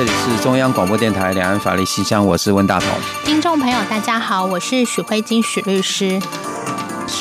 这里是中央广播电台两岸法律信箱，我是温大同。听众朋友，大家好，我是许慧金许律师。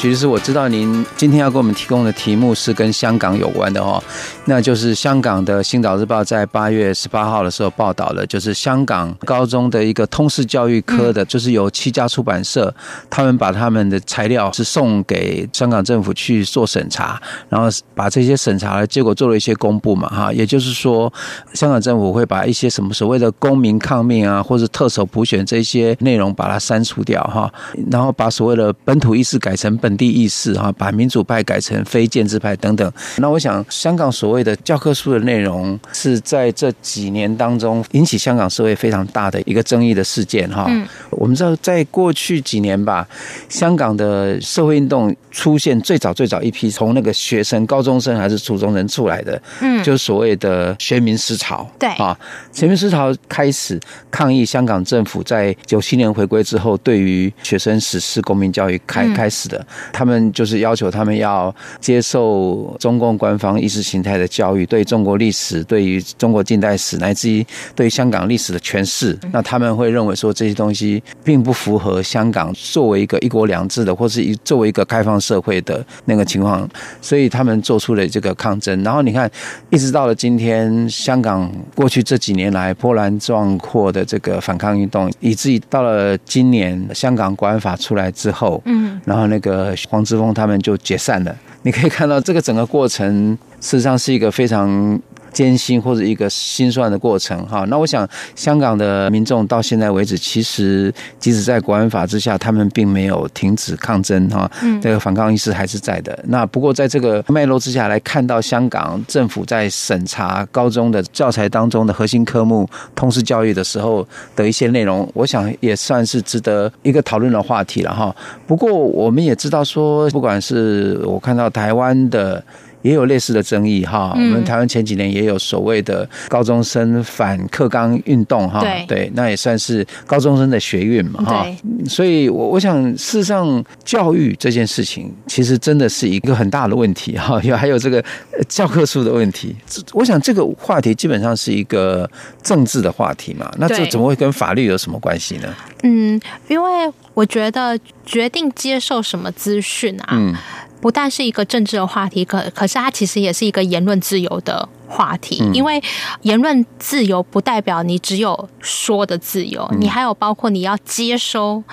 其实我知道您今天要给我们提供的题目是跟香港有关的哦，那就是香港的《星岛日报》在八月十八号的时候报道了，就是香港高中的一个通识教育科的，就是有七家出版社，他们把他们的材料是送给香港政府去做审查，然后把这些审查的结果做了一些公布嘛，哈，也就是说，香港政府会把一些什么所谓的公民抗命啊，或者特首普选这些内容把它删除掉哈，然后把所谓的本土意识改成。本地意识哈，把民主派改成非建制派等等。那我想，香港所谓的教科书的内容，是在这几年当中引起香港社会非常大的一个争议的事件哈。我们知道，在过去几年吧，香港的社会运动出现最早最早一批从那个学生、高中生还是初中生出来的，嗯，就是所谓的学民思潮。对啊，学民思潮开始抗议香港政府在九七年回归之后，对于学生实施公民教育开开始的。他们就是要求他们要接受中共官方意识形态的教育，对中国历史、对于中国近代史，乃至于对于香港历史的诠释。那他们会认为说，这些东西并不符合香港作为一个一国两制的，或是一作为一个开放社会的那个情况，所以他们做出了这个抗争。然后你看，一直到了今天，香港过去这几年来波澜壮阔的这个反抗运动，以至于到了今年香港国安法出来之后，嗯，然后那个。黄之锋他们就解散了。你可以看到，这个整个过程事实上是一个非常。艰辛或者一个心酸的过程哈，那我想香港的民众到现在为止，其实即使在国安法之下，他们并没有停止抗争哈，这个反抗意识还是在的。那不过在这个脉络之下来看到香港政府在审查高中的教材当中的核心科目通识教育的时候的一些内容，我想也算是值得一个讨论的话题了哈。不过我们也知道说，不管是我看到台湾的。也有类似的争议哈，我们台湾前几年也有所谓的高中生反课纲运动哈，对，那也算是高中生的学运嘛哈，所以我我想事实上教育这件事情其实真的是一个很大的问题哈，有还有这个教科书的问题，我想这个话题基本上是一个政治的话题嘛，那这怎么会跟法律有什么关系呢？嗯，因为我觉得决定接受什么资讯啊，嗯。不但是一个政治的话题，可可是它其实也是一个言论自由的话题，因为言论自由不代表你只有说的自由，你还有包括你要接收。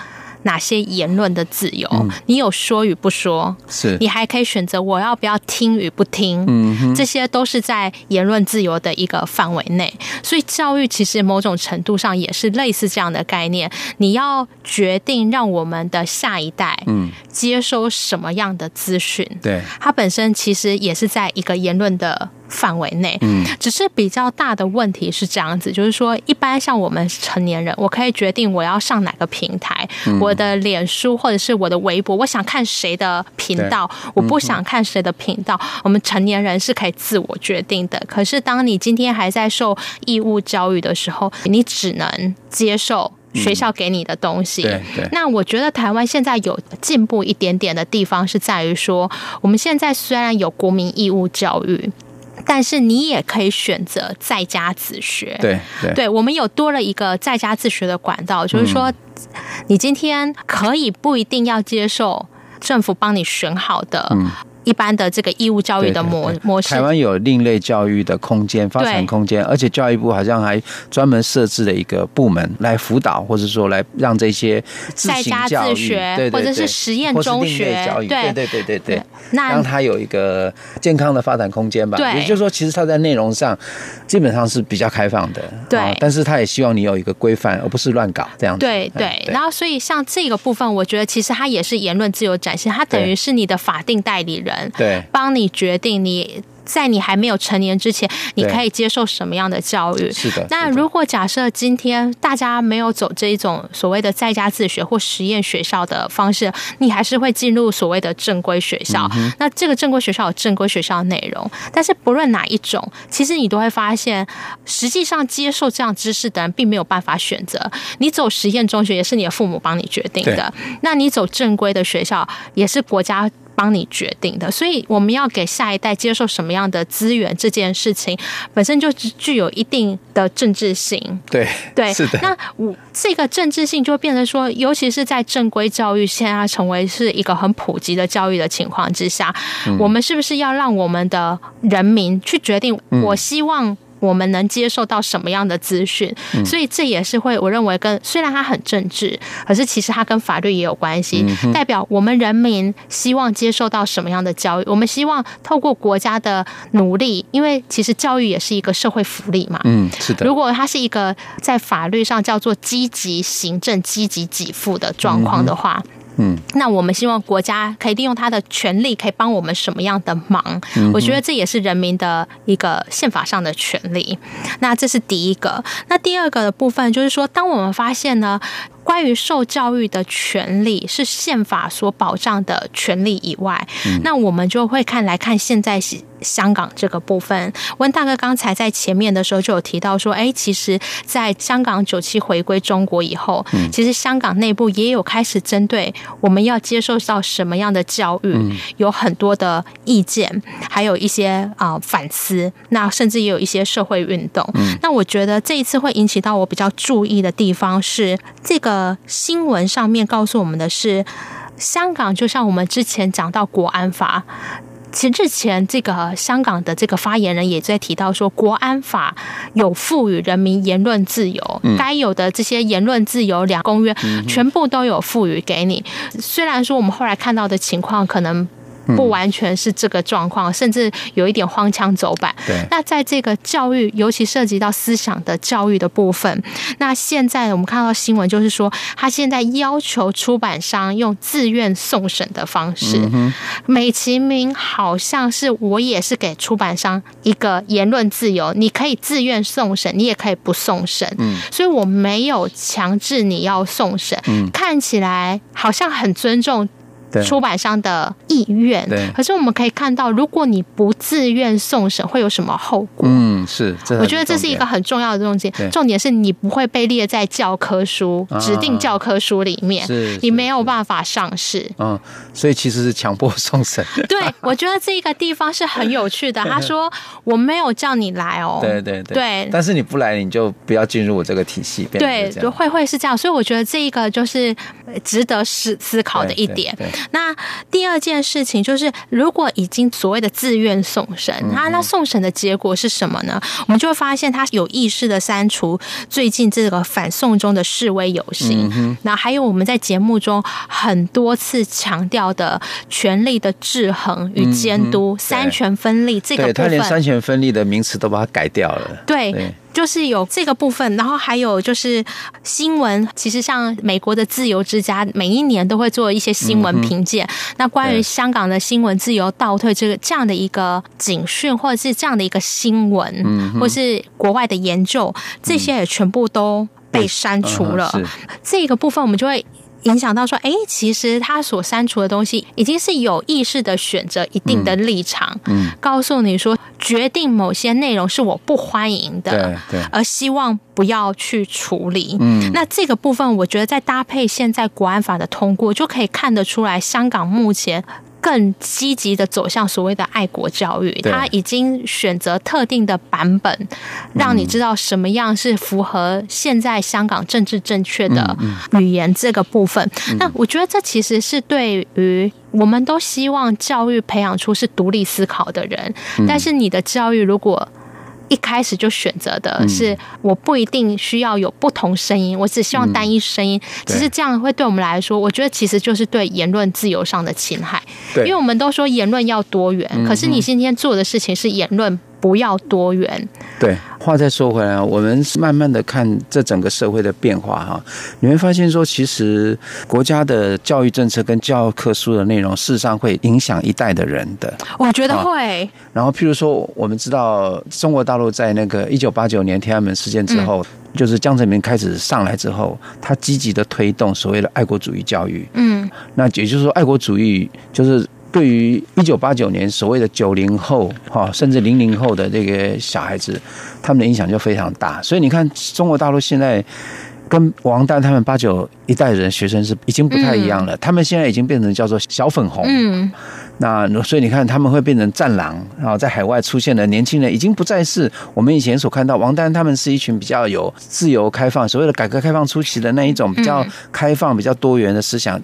哪些言论的自由？你有说与不说，是。你还可以选择我要不要听与不听，嗯，这些都是在言论自由的一个范围内。所以教育其实某种程度上也是类似这样的概念，你要决定让我们的下一代，嗯，接收什么样的资讯，对，它本身其实也是在一个言论的。范围内，嗯，只是比较大的问题是这样子，就是说，一般像我们成年人，我可以决定我要上哪个平台，我的脸书或者是我的微博，我想看谁的频道，我不想看谁的频道，我们成年人是可以自我决定的。可是，当你今天还在受义务教育的时候，你只能接受学校给你的东西。对对。那我觉得台湾现在有进步一点点的地方，是在于说，我们现在虽然有国民义务教育。但是你也可以选择在家自学，对对，对，我们有多了一个在家自学的管道，就是说，你今天可以不一定要接受政府帮你选好的。一般的这个义务教育的模模式，台湾有另类教育的空间发展空间，而且教育部好像还专门设置了一个部门来辅导，或者说来让这些在家自学或者是实验中学教育，对。对对对对，那让他有一个健康的发展空间吧。对，也就是说，其实他在内容上基本上是比较开放的，对，但是他也希望你有一个规范，而不是乱搞这样子。对对，然后所以像这个部分，我觉得其实它也是言论自由展现，它等于是你的法定代理人。人，对，帮你决定你。在你还没有成年之前，你可以接受什么样的教育？是的。那如果假设今天大家没有走这一种所谓的在家自学或实验学校的方式，你还是会进入所谓的正规学校。嗯、那这个正规学校有正规学校的内容，但是不论哪一种，其实你都会发现，实际上接受这样知识的人并没有办法选择。你走实验中学也是你的父母帮你决定的，那你走正规的学校也是国家。帮你决定的，所以我们要给下一代接受什么样的资源，这件事情本身就具有一定的政治性。对对，是的。那我这个政治性就变成说，尤其是在正规教育现在成为是一个很普及的教育的情况之下，嗯，我们是不是要让我们的人民去决定？我希望。我们能接受到什么样的资讯？所以这也是会，我认为跟虽然它很政治，可是其实它跟法律也有关系。代表我们人民希望接受到什么样的教育？我们希望透过国家的努力，因为其实教育也是一个社会福利嘛。嗯，是的。如果它是一个在法律上叫做积极行政、积极给付的状况的话。嗯，那我们希望国家可以利用他的权利，可以帮我们什么样的忙？嗯，我觉得这也是人民的一个宪法上的权利。那这是第一个。那第二个的部分就是说，当我们发现呢，关于受教育的权利是宪法所保障的权利以外，嗯，那我们就会看来看现在是。香港这个部分，温大哥刚才在前面的时候就有提到说，哎，其实，在香港九七回归中国以后，其实香港内部也有开始针对我们要接受到什么样的教育，有很多的意见，还有一些啊反思，那甚至也有一些社会运动。那我觉得这一次会引起到我比较注意的地方是，这个新闻上面告诉我们的是，香港就像我们之前讲到国安法。其实之前这个香港的这个发言人也在提到说，国安法有赋予人民言论自由，该有的这些言论自由两公约全部都有赋予给你。虽然说我们后来看到的情况可能。不完全是这个状况，甚至有一点荒腔走板。对。那在这个教育，尤其涉及到思想的教育的部分，那现在我们看到新闻，就是说他现在要求出版商用自愿送审的方式，美其名好像是我也是给出版商一个言论自由，你可以自愿送审，你也可以不送审。嗯。所以我没有强制你要送审。嗯。看起来好像很尊重。出版商的意愿，对。可是我们可以看到，如果你不自愿送审，会有什么后果？嗯，是。我觉得这是一个很重要的重点。重点是你不会被列在教科书、指定教科书里面，是。你没有办法上市。嗯，所以其实是强迫送审。对，我觉得这个地方是很有趣的。他说：“我没有叫你来哦。”对对对。对。但是你不来，你就不要进入我这个体系。对，会会是这样。所以我觉得这一个就是值得思思考的一点。那第二件事情就是，如果已经所谓的自愿送审，那那送审的结果是什么呢？我们就会发现他有意识的删除最近这个反送中的示威游行，那还有我们在节目中很多次强调的权力的制衡与监督、三权分立这个部分，他连三权分立的名词都把它改掉了。对。就是有这个部分，然后还有就是新闻。其实像美国的自由之家，每一年都会做一些新闻评鉴。嗯、那关于香港的新闻自由倒退这个这样的一个警讯，或者是这样的一个新闻，嗯、或是国外的研究，这些也全部都被删除了。这个部分我们就会。影响到说，哎，其实他所删除的东西，已经是有意识的选择一定的立场，嗯，告诉你说，决定某些内容是我不欢迎的，对，对，而希望不要去处理，嗯，那这个部分，我觉得在搭配现在国安法的通过，就可以看得出来，香港目前。更积极的走向所谓的爱国教育，他已经选择特定的版本，让你知道什么样是符合现在香港政治正确的语言这个部分。那我觉得这其实是对于我们都希望教育培养出是独立思考的人，但是你的教育如果。一开始就选择的是，我不一定需要有不同声音，我只希望单一声音。其实这样会对我们来说，我觉得其实就是对言论自由上的侵害。因为我们都说言论要多元，可是你今天做的事情是言论不要多元。对，话再说回来，我们慢慢的看这整个社会的变化哈，你会发现说，其实国家的教育政策跟教科书的内容，事实上会影响一代的人的。我觉得会。然后，譬如说，我们知道中国大陆在那个一九八九年天安门事件之后，嗯、就是江泽民开始上来之后，他积极的推动所谓的爱国主义教育。嗯，那也就是说，爱国主义就是。对于一九八九年所谓的九零后哈，甚至零零后的这个小孩子，他们的影响就非常大。所以你看，中国大陆现在跟王丹他们八九一代人学生是已经不太一样了。他们现在已经变成叫做小粉红。嗯。那所以你看，他们会变成战狼，然后在海外出现的年轻人，已经不再是我们以前所看到王丹他们是一群比较有自由开放，所谓的改革开放初期的那一种比较开放、比较多元的思想。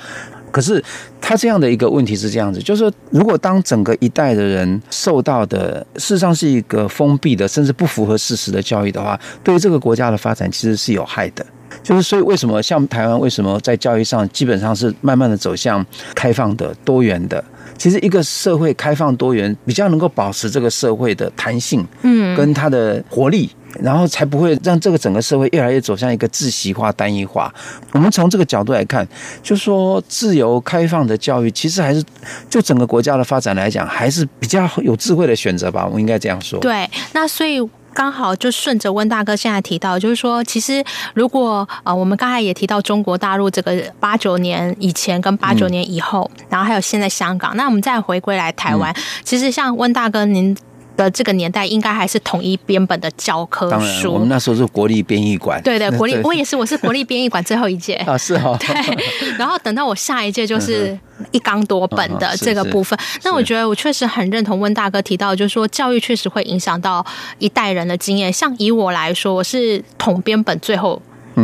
可是他这样的一个问题是这样子，就是说，如果当整个一代的人受到的事实上是一个封闭的，甚至不符合事实的教育的话，对于这个国家的发展其实是有害的。就是所以，为什么像台湾，为什么在教育上基本上是慢慢的走向开放的、多元的？其实一个社会开放多元，比较能够保持这个社会的弹性，嗯，跟它的活力。然后才不会让这个整个社会越来越走向一个窒息化、单一化。我们从这个角度来看，就说自由开放的教育，其实还是就整个国家的发展来讲，还是比较有智慧的选择吧。我应该这样说。对，那所以刚好就顺着温大哥现在提到，就是说，其实如果呃，我们刚才也提到中国大陆这个八九年以前跟八九年以后，嗯、然后还有现在香港，那我们再回归来台湾，嗯、其实像温大哥您。的这个年代应该还是统一编本的教科书。当然，我们那时候是国立编译馆。对对，国立，我也是，我是国立编译馆最后一届 啊，是哈。对，然后等到我下一届就是一纲多本的这个部分。那我觉得我确实很认同温大哥提到，就是说教育确实会影响到一代人的经验。像以我来说，我是统编本最后。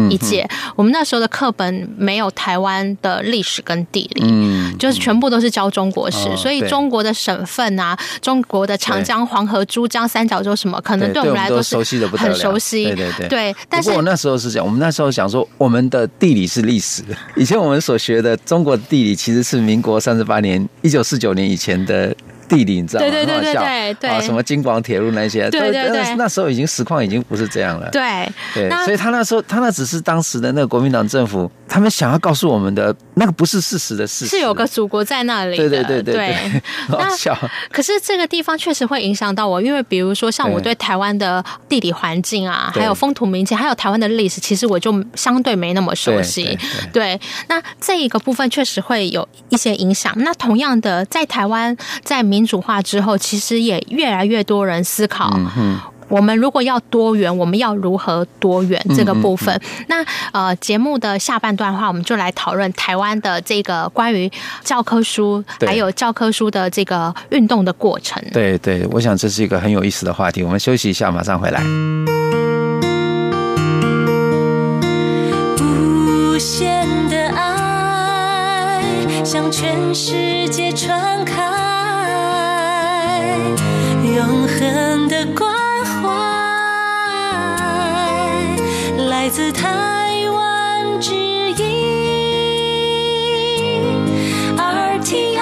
一届，我们那时候的课本没有台湾的历史跟地理，嗯，就是全部都是教中国史，所以中国的省份啊，中国的长江、黄河、珠江三角洲什么，可能对我们来说是很熟悉，对对对。对，但是我那时候是讲，我们那时候想说，我们的地理是历史，以前我们所学的中国地理其实是民国三十八年，一九四九年以前的。地理你知道吗？对对对对对对，啊，什么京广铁路那些，对对对，那时候已经实况已经不是这样了。对对，所以他那时候他那只是当时的那个国民党政府，他们想要告诉我们的那个不是事实的事实，是有个祖国在那里。对对对对对。那可是这个地方确实会影响到我，因为比如说像我对台湾的地理环境啊，还有风土民情，还有台湾的历史，其实我就相对没那么熟悉。对，那这一个部分确实会有一些影响。那同样的，在台湾在民主化之后。其实也越来越多人思考，我们如果要多元，我们要如何多元这个部分。那呃，节目的下半段的话，我们就来讨论台湾的这个关于教科书，还有教科书的这个运动的过程。对对，我想这是一个很有意思的话题。我们休息一下，马上回来。无限的爱向全世界传开。恒的关怀，来自台湾之音 RTI。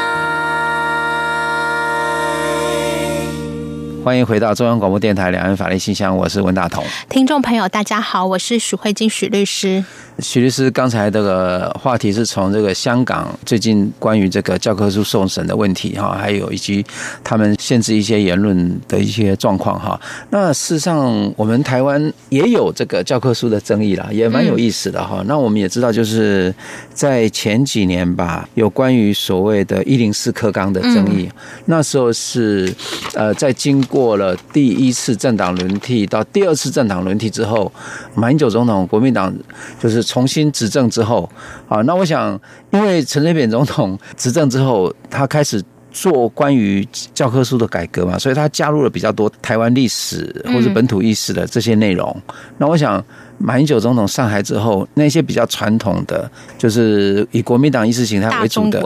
欢迎回到中央广播电台两岸法律信箱，我是温大同。听众朋友，大家好，我是许慧金许律师。许律师，刚才这个话题是从这个香港最近关于这个教科书送审的问题哈，还有以及他们限制一些言论的一些状况哈。那事实上，我们台湾也有这个教科书的争议啦，也蛮有意思的哈。那我们也知道，就是在前几年吧，有关于所谓的“一零四课纲”的争议，那时候是呃，在经过了第一次政党轮替到第二次政党轮替之后，马英九总统国民党就是。重新执政之后，啊，那我想，因为陈水扁总统 执政之后，他开始做关于教科书的改革嘛，所以他加入了比较多台湾历史或者本土意识的这些内容。那我想。马英九总统上台之后，那些比较传统的，就是以国民党意识形态为主的，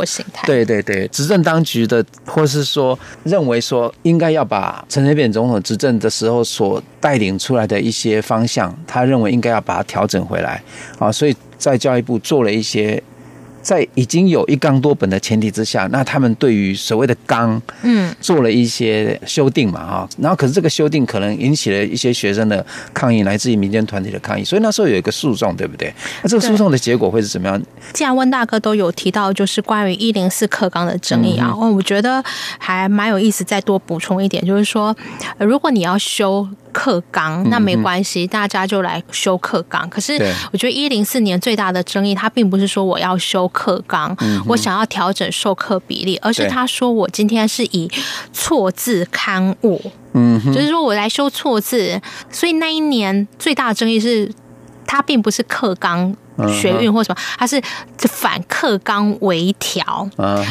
对对对，执政当局的，或是说认为说应该要把陈水扁总统执政的时候所带领出来的一些方向，他认为应该要把它调整回来。啊，所以在教育部做了一些在已经有一纲多本的前提之下，那他们对于所谓的纲，嗯，做了一些修订嘛，哈，然后可是这个修订可能引起了一些学生的抗议，来自于民间团体的抗议，所以那时候有一个诉讼，对不对？那这个诉讼的结果会是怎么样？既然温大哥都有提到，就是关于一零四课纲的争议啊，我觉得还蛮有意思，再多补充一点，就是说，如果你要修。课纲那没关系，大家就来修课纲。可是我觉得一零四年最大的争议，他并不是说我要修课纲，我想要调整授课比例，而是他说我今天是以错字刊物，嗯，就是说我来修错字。所以那一年最大的争议是，他并不是课纲学运或什么，它是反课纲微调，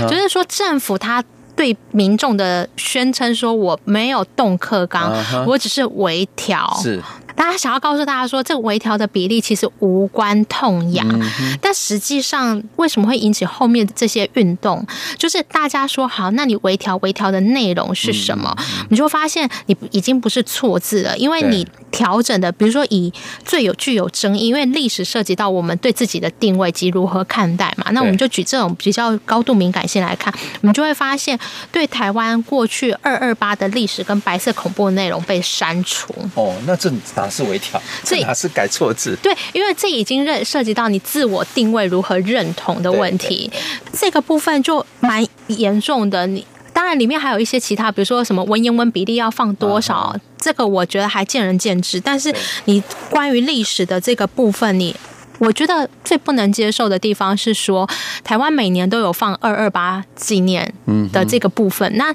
就是说政府他。对民众的宣称说，我没有动课纲，uh huh. 我只是微调。是。大家想要告诉大家说，这个微调的比例其实无关痛痒，嗯、但实际上为什么会引起后面这些运动？就是大家说好，那你微调微调的内容是什么？你就会发现你已经不是错字了，因为你调整的，比如说以最有具有争议，因为历史涉及到我们对自己的定位及如何看待嘛。那我们就举这种比较高度敏感性来看，我们就会发现，对台湾过去二二八的历史跟白色恐怖的内容被删除。哦，那这是微调，这哪是改错字？对，因为这已经认涉及到你自我定位如何认同的问题，这个部分就蛮严重的。你当然里面还有一些其他，比如说什么文言文比例要放多少，啊、这个我觉得还见仁见智。但是你关于历史的这个部分，你。我觉得最不能接受的地方是说，台湾每年都有放二二八纪念的这个部分，嗯、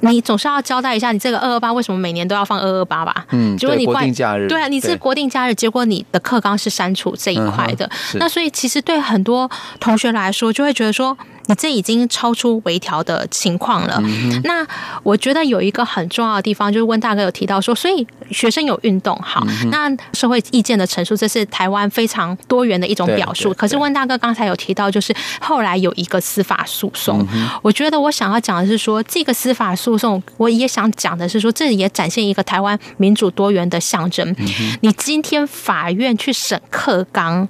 那你总是要交代一下，你这个二二八为什么每年都要放二二八吧？嗯，结果你国定假日，对啊，你是国定假日，结果你的课纲是删除这一块的，嗯、那所以其实对很多同学来说，就会觉得说。你这已经超出微调的情况了。嗯、那我觉得有一个很重要的地方，就是温大哥有提到说，所以学生有运动好，嗯、那社会意见的陈述，这是台湾非常多元的一种表述。可是温大哥刚才有提到，就是后来有一个司法诉讼。嗯、我觉得我想要讲的是说，这个司法诉讼，我也想讲的是说，这也展现一个台湾民主多元的象征。嗯、你今天法院去审课纲。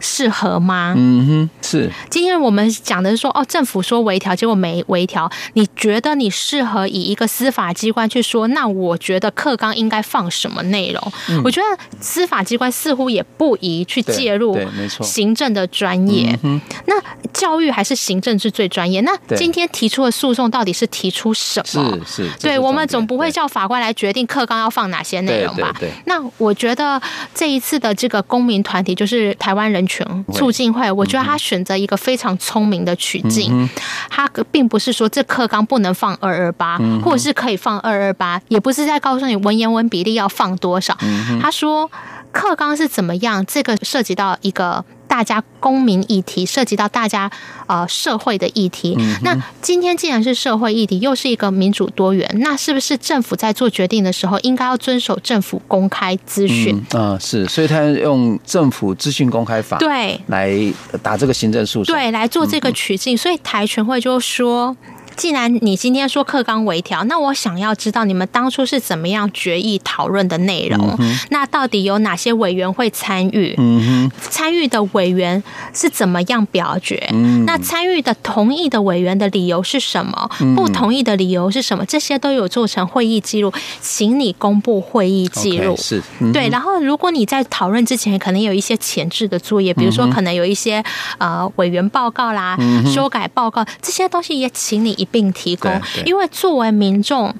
适合吗？嗯哼，是。今天我们讲的是说，哦，政府说微调，结果没微调。你觉得你适合以一个司法机关去说？那我觉得课纲应该放什么内容？嗯、我觉得司法机关似乎也不宜去介入，对，没错，行政的专业。嗯、那教育还是行政是最专业。那今天提出的诉讼到底是提出什么？是是。对，我们总不会叫法官来决定课纲要放哪些内容吧？对，对，对。那我觉得这一次的这个公民团体，就是台湾人权促进会，我觉得他选择一个非常聪明的取径，嗯、他并不是说这课纲不能放二二八，或者是可以放二二八，也不是在告诉你文言文比例要放多少。嗯、他说课纲是怎么样，这个涉及到一个。大家公民议题涉及到大家呃社会的议题，嗯、那今天既然是社会议题，又是一个民主多元，那是不是政府在做决定的时候，应该要遵守政府公开资讯？啊、嗯，是，所以他用政府资讯公开法对。来打这个行政诉讼，对，来做这个取径，嗯、所以台全会就说。既然你今天说课纲微调，那我想要知道你们当初是怎么样决议讨论的内容。嗯、那到底有哪些委员会参与？嗯、参与的委员是怎么样表决？嗯、那参与的同意的委员的理由是什么？嗯、不同意的理由是什么？这些都有做成会议记录，请你公布会议记录。Okay, 是，嗯、对。然后，如果你在讨论之前，可能有一些前置的作业，比如说可能有一些呃委员报告啦、嗯、修改报告这些东西，也请你一。并提供，因为作为民众。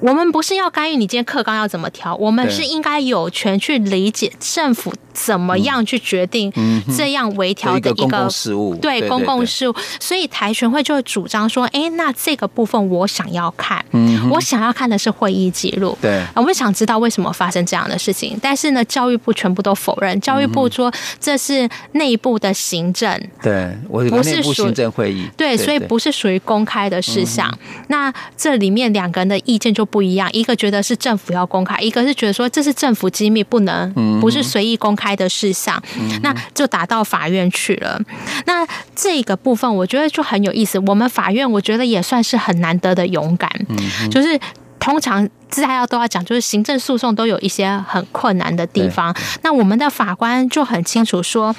我们不是要干预你今天课纲要怎么调，我们是应该有权去理解政府怎么样去决定这样微调的一个，公共事务，对公共事务。所以台全会就会主张说，哎，那这个部分我想要看，我想要看的是会议记录。对，我们想知道为什么发生这样的事情，但是呢，教育部全部都否认，教育部说这是内部的行政，对，我不是行政会议，对，所以不是属于公开的事项。那这里面两个人的意见就不一样，一个觉得是政府要公开，一个是觉得说这是政府机密，不能不是随意公开的事项，那就打到法院去了。那这个部分我觉得就很有意思，我们法院我觉得也算是很难得的勇敢，嗯、就是通常。大家要都要讲，就是行政诉讼都有一些很困难的地方。那我们的法官就很清楚说，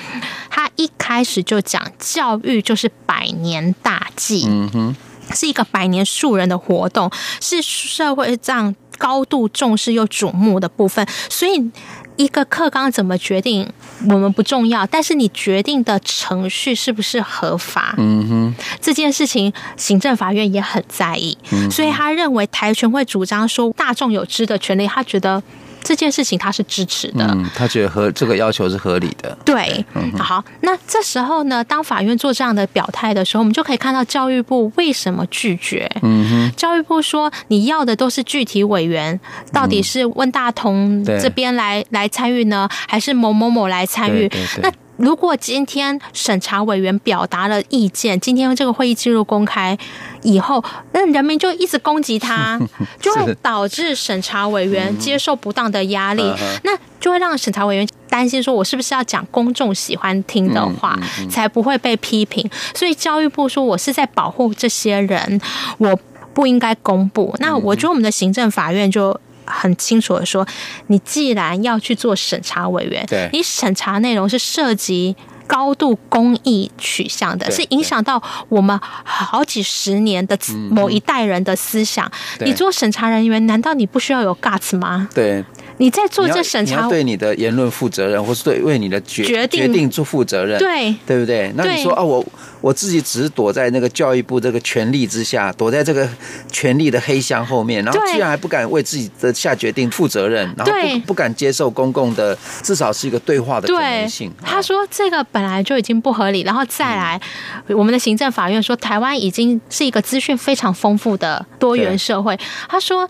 他一开始就讲教育就是百年大计，嗯哼，是一个百年树人的活动，是社会上高度重视又瞩目的部分，所以。一个课纲怎么决定，我们不重要，但是你决定的程序是不是合法？嗯哼，这件事情行政法院也很在意，嗯、所以他认为台权会主张说大众有知的权利，他觉得。这件事情他是支持的，嗯，他觉得合这个要求是合理的。对，嗯，好，那这时候呢，当法院做这样的表态的时候，我们就可以看到教育部为什么拒绝。嗯哼，教育部说你要的都是具体委员，到底是温大同这边来、嗯、来参与呢，还是某某某来参与？那如果今天审查委员表达了意见，今天这个会议记录公开以后，那人民就一直攻击他，就会导致审查委员接受不当的压力，那就会让审查委员担心说，我是不是要讲公众喜欢听的话，才不会被批评？所以教育部说我是在保护这些人，我不应该公布。那我觉得我们的行政法院就。很清楚的说，你既然要去做审查委员，对，你审查内容是涉及高度公益取向的，是影响到我们好几十年的某一代人的思想。你做审查人员，难道你不需要有 guts 吗？对。你在做这审查，你要对你的言论负责任，或是对为你的决决定做负责任，对对不对？那你说啊，我我自己只是躲在那个教育部这个权力之下，躲在这个权力的黑箱后面，然后居然还不敢为自己的下决定负责任，然后不不敢接受公共的至少是一个对话的可能性。他说这个本来就已经不合理，然后再来，我们的行政法院说台湾已经是一个资讯非常丰富的多元社会。他说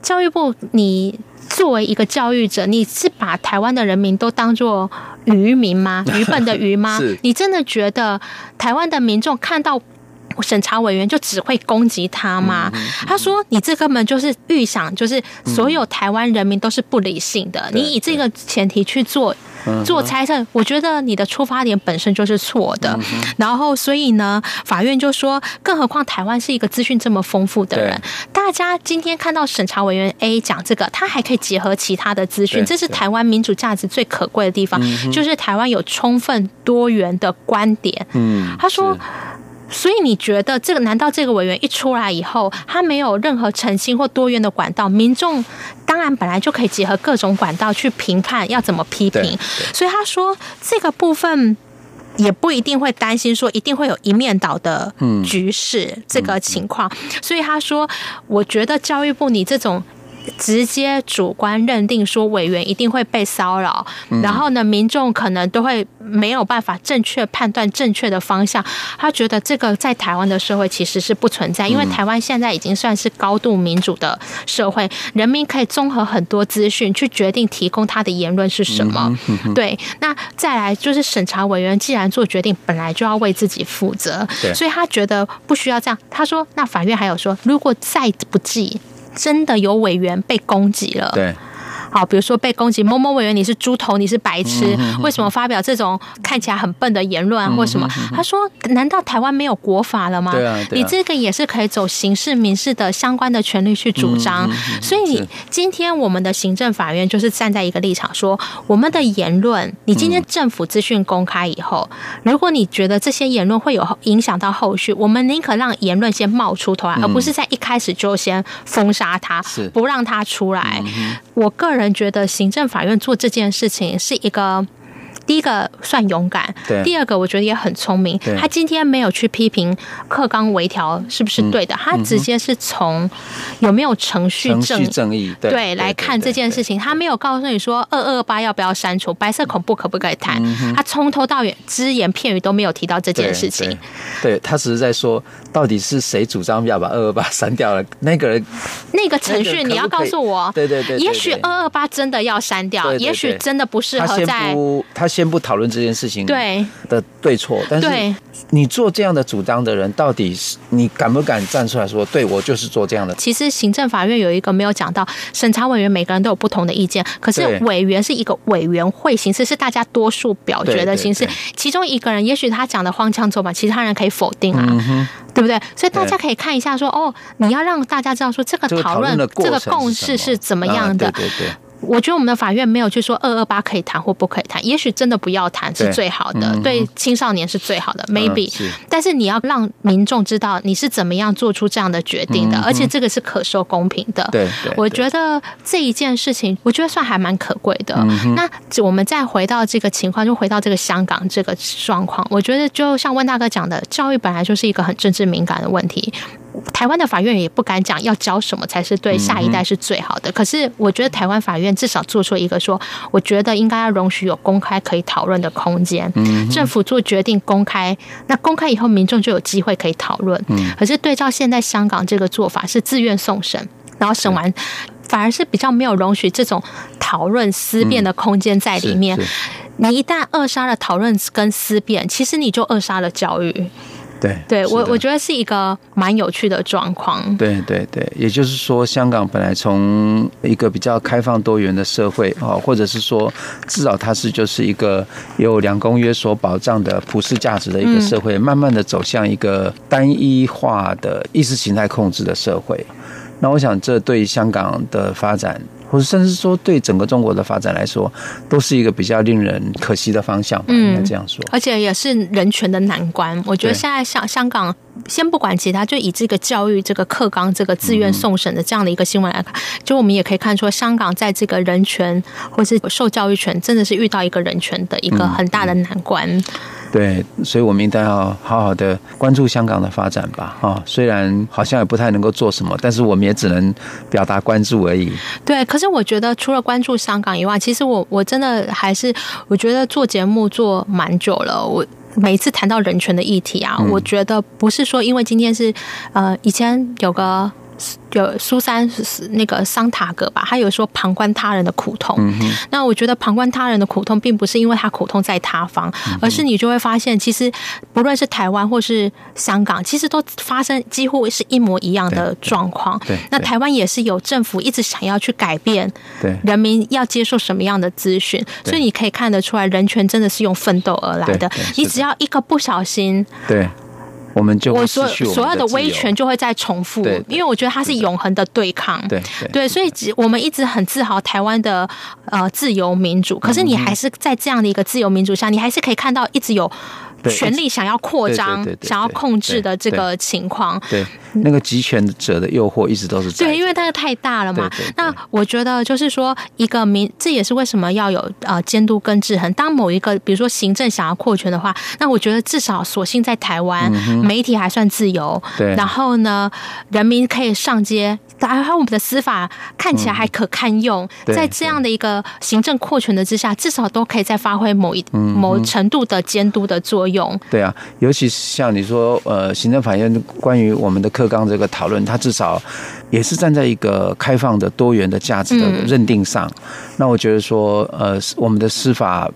教育部你。作为一个教育者，你是把台湾的人民都当作愚民吗？愚笨的愚吗？你真的觉得台湾的民众看到审查委员就只会攻击他吗？他说：“你这根本就是预想，就是所有台湾人民都是不理性的。你以这个前提去做。”做猜测，我觉得你的出发点本身就是错的。然后，所以呢，法院就说，更何况台湾是一个资讯这么丰富的人，大家今天看到审查委员 A 讲这个，他还可以结合其他的资讯，这是台湾民主价值最可贵的地方，就是台湾有充分多元的观点。嗯，他说。所以你觉得这个？难道这个委员一出来以后，他没有任何澄清或多元的管道？民众当然本来就可以结合各种管道去评判要怎么批评。所以他说这个部分也不一定会担心说一定会有一面倒的局势这个情况。所以他说，我觉得教育部你这种。直接主观认定说委员一定会被骚扰，然后呢，民众可能都会没有办法正确判断正确的方向。他觉得这个在台湾的社会其实是不存在，因为台湾现在已经算是高度民主的社会，人民可以综合很多资讯去决定提供他的言论是什么。对，那再来就是审查委员既然做决定，本来就要为自己负责，所以他觉得不需要这样。他说，那法院还有说，如果再不济。真的有委员被攻击了。对。好，比如说被攻击某某委员，你是猪头，你是白痴，为什么发表这种看起来很笨的言论啊，或什么？他说：“难道台湾没有国法了吗？对啊，你这个也是可以走刑事、民事的相关的权利去主张。所以，你今天我们的行政法院就是站在一个立场，说我们的言论，你今天政府资讯公开以后，如果你觉得这些言论会有影响到后续，我们宁可让言论先冒出头来，而不是在一开始就先封杀他，不让他出来。我个人。觉得行政法院做这件事情是一个。第一个算勇敢，第二个我觉得也很聪明。他今天没有去批评课纲微调是不是对的，他直接是从有没有程序正义，正义对来看这件事情。他没有告诉你说二二八要不要删除，白色恐怖可不可以谈，他从头到尾只言片语都没有提到这件事情。对，他只是在说到底是谁主张要把二二八删掉了？那个人那个程序你要告诉我。对对对，也许二二八真的要删掉，也许真的不适合在他。先不讨论这件事情对的对错，但是你做这样的主张的人，到底是你敢不敢站出来说，对我就是做这样的？其实行政法院有一个没有讲到，审查委员每个人都有不同的意见，可是委员是一个委员会形式，是大家多数表决的形式。其中一个人也许他讲的荒腔走板，其他人可以否定啊，对不对？所以大家可以看一下说，哦，你要让大家知道说这个讨论这个共识是怎么样的。对对对。我觉得我们的法院没有去说二二八可以谈或不可以谈，也许真的不要谈是最好的，对，对青少年是最好的，maybe、嗯。但是你要让民众知道你是怎么样做出这样的决定的，嗯、而且这个是可受公平的。对，我觉得这一件事情，我觉得算还蛮可贵的。嗯、那我们再回到这个情况，就回到这个香港这个状况，我觉得就像温大哥讲的，教育本来就是一个很政治敏感的问题。台湾的法院也不敢讲要教什么才是对下一代是最好的。可是我觉得台湾法院至少做出一个说，我觉得应该要容许有公开可以讨论的空间。政府做决定公开，那公开以后民众就有机会可以讨论。可是对照现在香港这个做法是自愿送审，然后审完反而是比较没有容许这种讨论思辨的空间在里面。你一旦扼杀了讨论跟思辨，其实你就扼杀了教育。对，对我我觉得是一个蛮有趣的状况。对对对，也就是说，香港本来从一个比较开放多元的社会啊，或者是说，至少它是就是一个有两公约所保障的普世价值的一个社会，慢慢的走向一个单一化的意识形态控制的社会。那我想，这对香港的发展。或者甚至说，对整个中国的发展来说，都是一个比较令人可惜的方向吧，应该这样说。而且也是人权的难关。我觉得现在香香港，先不管其他，就以这个教育、这个课纲、这个自愿送审的这样的一个新闻来看，就我们也可以看出，香港在这个人权或是受教育权，真的是遇到一个人权的一个很大的难关。对，所以我们应该要好好的关注香港的发展吧。哈，虽然好像也不太能够做什么，但是我们也只能表达关注而已。对，可是我觉得除了关注香港以外，其实我我真的还是我觉得做节目做蛮久了。我每一次谈到人权的议题啊，嗯、我觉得不是说因为今天是呃以前有个。有苏珊那个桑塔格吧，他有说旁观他人的苦痛。嗯、那我觉得旁观他人的苦痛，并不是因为他苦痛在他方，嗯、而是你就会发现，其实不论是台湾或是香港，其实都发生几乎是一模一样的状况。对，对，那台湾也是有政府一直想要去改变，对人民要接受什么样的资讯，所以你可以看得出来，人权真的是用奋斗而来的。你只要一个不小心，对。我们就我所所有的威权就会再重复，对，因为我觉得它是永恒的对抗，对对，所以我们一直很自豪台湾的呃自由民主，可是你还是在这样的一个自由民主下，你还是可以看到一直有。权力想要扩张、想要控制的这个情况，对那个集权者的诱惑一直都是在对，因为那个太大了嘛。那我觉得就是说，一个民，这也是为什么要有呃监督跟制衡。当某一个比如说行政想要扩权的话，那我觉得至少索性在台湾，媒体还算自由，对，然后呢，人民可以上街。然后我们的司法看起来还可堪用，嗯、在这样的一个行政扩权的之下，至少都可以再发挥某一、嗯、某程度的监督的作用。对啊，尤其是像你说，呃，行政法院关于我们的课纲这个讨论，它至少也是站在一个开放的、多元的价值的认定上。嗯、那我觉得说，呃，我们的司法。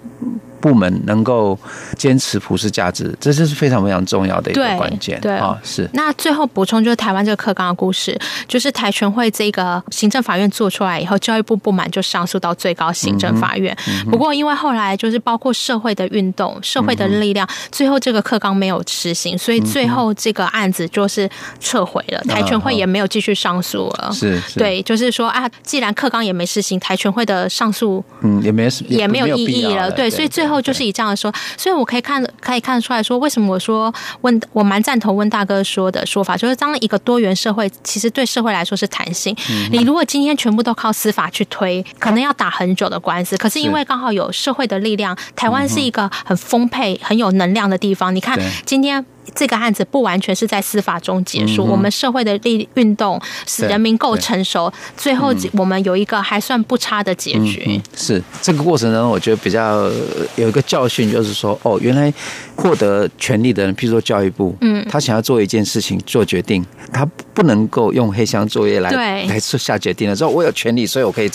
部门能够坚持普世价值，这就是非常非常重要的一个关键。对啊，是。那最后补充就是台湾这个课纲的故事，就是台全会这个行政法院做出来以后，教育部不满就上诉到最高行政法院。嗯嗯、不过因为后来就是包括社会的运动、社会的力量，嗯、最后这个课纲没有实行，所以最后这个案子就是撤回了。嗯、台全会也没有继续上诉了。是，是。对，就是说啊，既然课纲也没实行，台全会的上诉嗯也没也没有意义了。对，所以最后。就是以这样说，所以我可以看可以看得出来说，为什么我说问我蛮赞同温大哥说的说法，就是当一个多元社会，其实对社会来说是弹性。你如果今天全部都靠司法去推，可能要打很久的官司。可是因为刚好有社会的力量，台湾是一个很丰沛、很有能量的地方。你看今天。这个案子不完全是在司法中结束，嗯、我们社会的力运动使人民够成熟，最后我们有一个还算不差的结局。嗯嗯、是这个过程中，我觉得比较有一个教训，就是说，哦，原来获得权力的人，譬如说教育部，嗯，他想要做一件事情做决定，他不能够用黑箱作业来对来下决定的。之后我有权利，所以我可以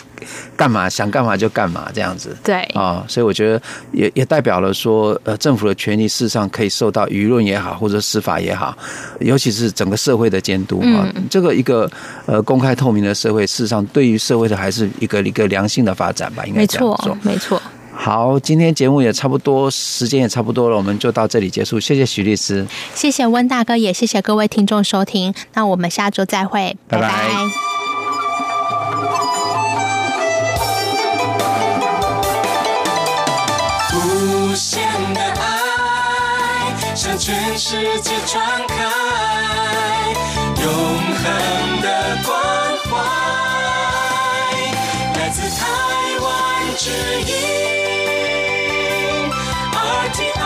干嘛想干嘛就干嘛这样子。对啊、哦，所以我觉得也也代表了说，呃，政府的权利事实上可以受到舆论也好。或者司法也好，尤其是整个社会的监督啊，这个一个呃公开透明的社会，事实上对于社会的还是一个一个良性的发展吧，应该没错没错。好，今天节目也差不多，时间也差不多了，我们就到这里结束。谢谢徐律师，谢谢温大哥，也谢谢各位听众收听，那我们下周再会，拜拜。全世界传开，永恒的关怀，来自台湾之音，RT。